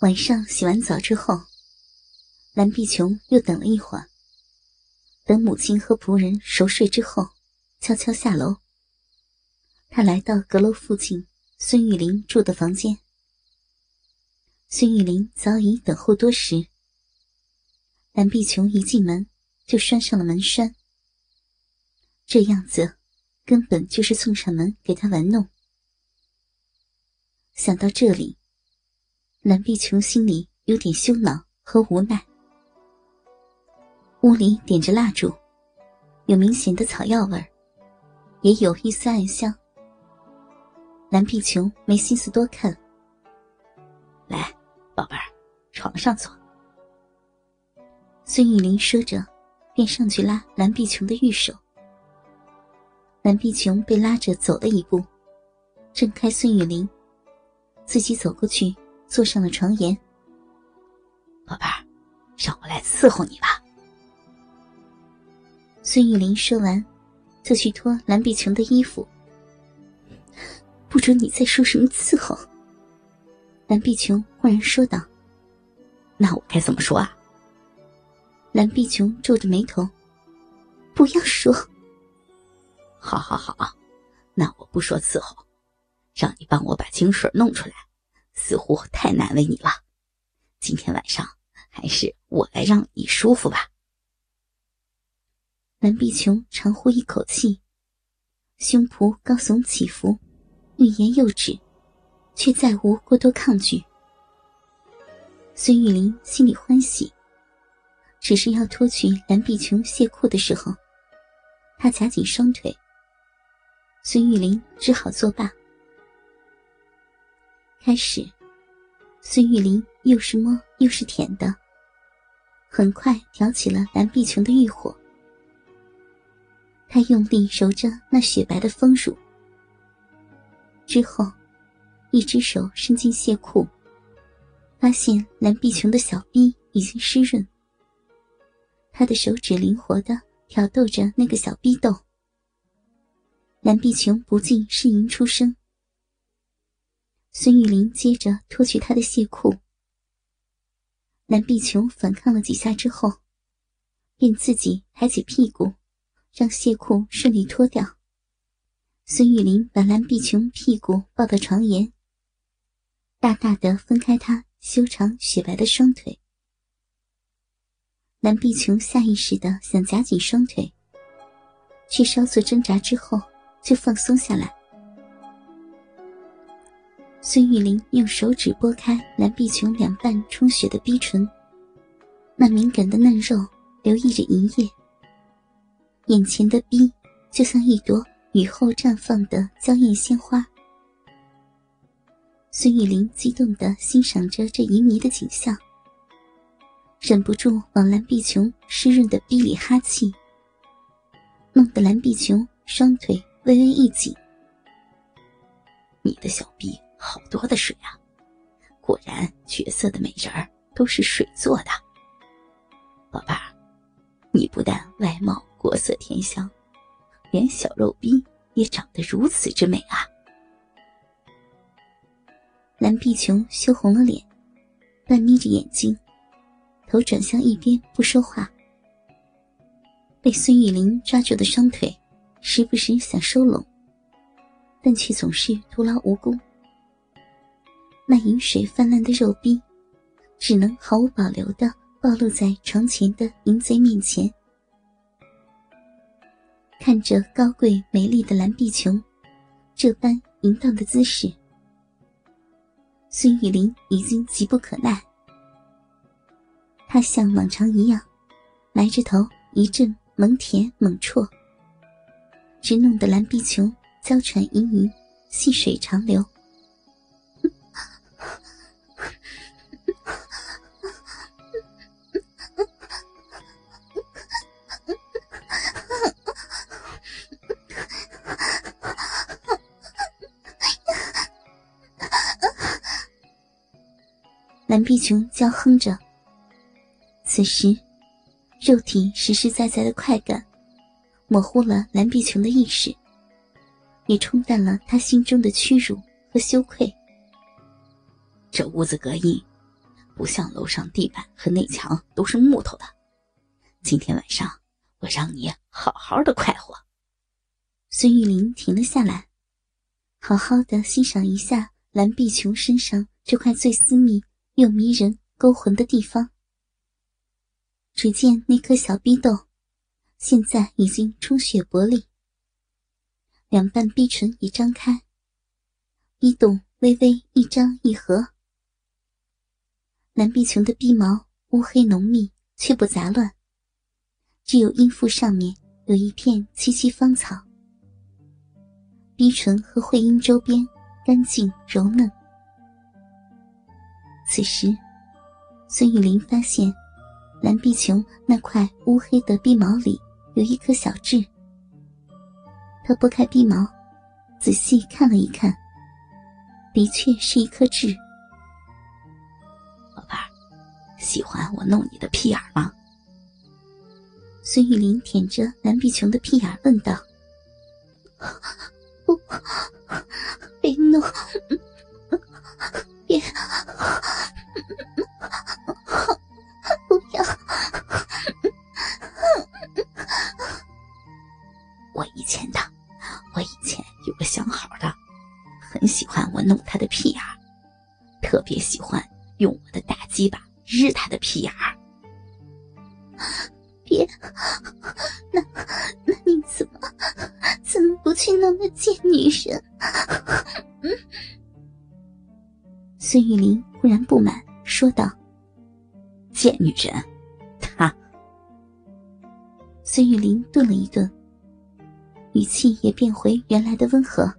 晚上洗完澡之后，蓝碧琼又等了一会儿，等母亲和仆人熟睡之后，悄悄下楼。她来到阁楼附近孙玉玲住的房间。孙玉玲早已等候多时。蓝碧琼一进门就拴上了门栓，这样子根本就是送上门给她玩弄。想到这里，蓝碧琼心里有点羞恼和无奈。屋里点着蜡烛，有明显的草药味儿，也有一丝暗香。蓝碧琼没心思多看，来，宝贝儿，床上坐。孙玉玲说着，便上去拉蓝碧琼的玉手。蓝碧琼被拉着走了一步，挣开孙玉玲。自己走过去，坐上了床沿。宝贝儿，让我来伺候你吧。孙玉玲说完，就去脱蓝碧琼的衣服。不准你再说什么伺候。蓝碧琼忽然说道：“那我该怎么说啊？”蓝碧琼皱着眉头：“不要说。”“好好好，那我不说伺候。”让你帮我把清水弄出来，似乎太难为你了。今天晚上还是我来让你舒服吧。蓝碧琼长呼一口气，胸脯高耸起伏，欲言又止，却再无过多抗拒。孙玉玲心里欢喜，只是要脱去蓝碧琼亵裤的时候，她夹紧双腿，孙玉玲只好作罢。开始，孙玉玲又是摸又是舔的，很快挑起了蓝碧琼的欲火。他用力揉着那雪白的丰乳，之后，一只手伸进亵裤，发现蓝碧琼的小臂已经湿润。他的手指灵活的挑逗着那个小逼斗，蓝碧琼不禁呻吟出声。孙玉玲接着脱去他的亵裤，蓝碧琼反抗了几下之后，便自己抬起屁股，让亵裤顺利脱掉。孙玉玲把蓝碧琼屁股抱到床沿，大大的分开她修长雪白的双腿。蓝碧琼下意识的想夹紧双腿，却稍作挣扎之后就放松下来。孙玉玲用手指拨开蓝碧琼两半充血的逼唇，那敏感的嫩肉留意着银叶。眼前的逼就像一朵雨后绽放的娇艳鲜花。孙玉玲激动地欣赏着这旖旎的景象，忍不住往蓝碧琼湿润的逼里哈气，弄得蓝碧琼双腿微微一紧。你的小臂。好多的水啊！果然，绝色的美人儿都是水做的。宝贝儿，你不但外貌国色天香，连小肉逼也长得如此之美啊！蓝碧琼羞红了脸，半眯着眼睛，头转向一边不说话。被孙玉玲抓住的双腿，时不时想收拢，但却总是徒劳无功。那饮水泛滥的肉壁，只能毫无保留的暴露在床前的淫贼面前。看着高贵美丽的蓝碧琼，这般淫荡的姿势，孙玉玲已经急不可耐。她像往常一样，埋着头一阵猛舔猛啜，直弄得蓝碧琼娇喘盈盈，细水长流。蓝碧琼娇哼着。此时，肉体实实在在的快感，模糊了蓝碧琼的意识，也冲淡了她心中的屈辱和羞愧。这屋子隔音，不像楼上地板和内墙都是木头的。今天晚上我让你好好的快活。孙玉玲停了下来，好好的欣赏一下蓝碧琼身上这块最私密又迷人、勾魂的地方。只见那颗小逼豆，现在已经充血薄利，两半逼唇已张开，逼洞微微一张一合。蓝碧琼的逼毛乌黑浓密，却不杂乱，只有阴腹上面有一片萋萋芳草。逼唇和会阴周边干净柔嫩。此时，孙玉玲发现。蓝碧琼那块乌黑的鼻毛里有一颗小痣，她拨开鼻毛，仔细看了一看，的确是一颗痣。宝贝儿，喜欢我弄你的屁眼吗？孙玉林舔着蓝碧琼的屁眼问道：“ 不，别弄，别。”不要我以前的，我以前有个相好的，很喜欢我弄他的屁眼特别喜欢用我的大鸡巴日他的屁眼别，那那你怎么怎么不去弄那贱女人？孙玉玲忽然不满，说道：“贱女人，她。”孙玉玲顿了一顿。语气也变回原来的温和。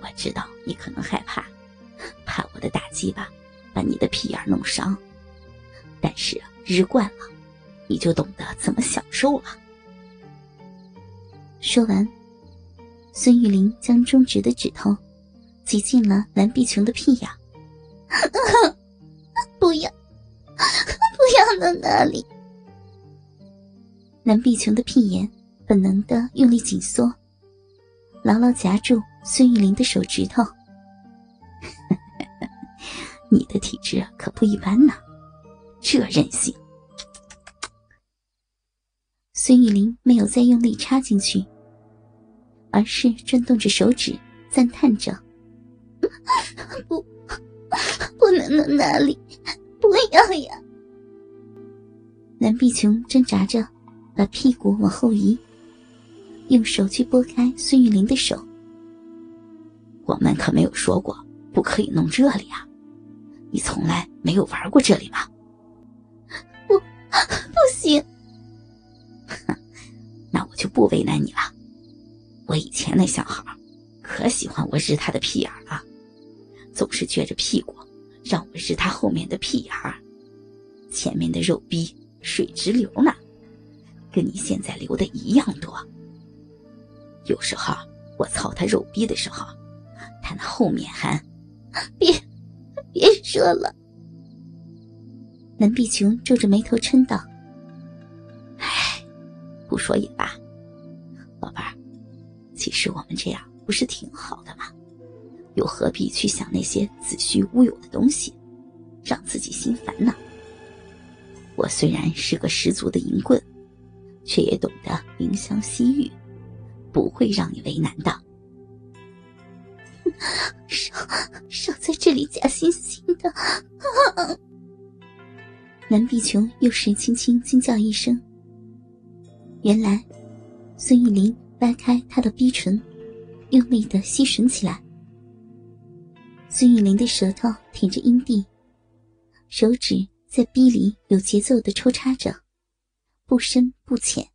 我知道你可能害怕，怕我的打击吧把你的屁眼弄伤，但是日惯了，你就懂得怎么享受了。说完，孙玉玲将中指的指头挤进了蓝碧琼的屁眼。不要，不要到那里！蓝碧琼的屁眼。本能的用力紧缩，牢牢夹住孙玉玲的手指头。你的体质可不一般呢，这韧性。孙玉玲没有再用力插进去，而是转动着手指，赞叹着：“ 不，不能弄那里，不要呀！”蓝碧琼挣扎着，把屁股往后移。用手去拨开孙玉玲的手。我们可没有说过不可以弄这里啊！你从来没有玩过这里吗？不，不行。哼，那我就不为难你了。我以前那小孩，可喜欢我日他的屁眼了，总是撅着屁股让我日他后面的屁眼儿，前面的肉逼水直流呢，跟你现在流的一样多。有时候我操他肉逼的时候，他那后面还……别别说了。南碧琼皱着眉头嗔道：“唉，不说也罢，宝贝儿，其实我们这样不是挺好的吗？又何必去想那些子虚乌有的东西，让自己心烦呢？我虽然是个十足的淫棍，却也懂得怜香惜玉。”不会让你为难的。少少在这里假惺惺的！南碧琼又是轻轻惊叫一声。原来，孙玉玲掰开她的逼唇，用力的吸吮起来。孙玉玲的舌头舔着阴蒂，手指在逼里有节奏的抽插着，不深不浅。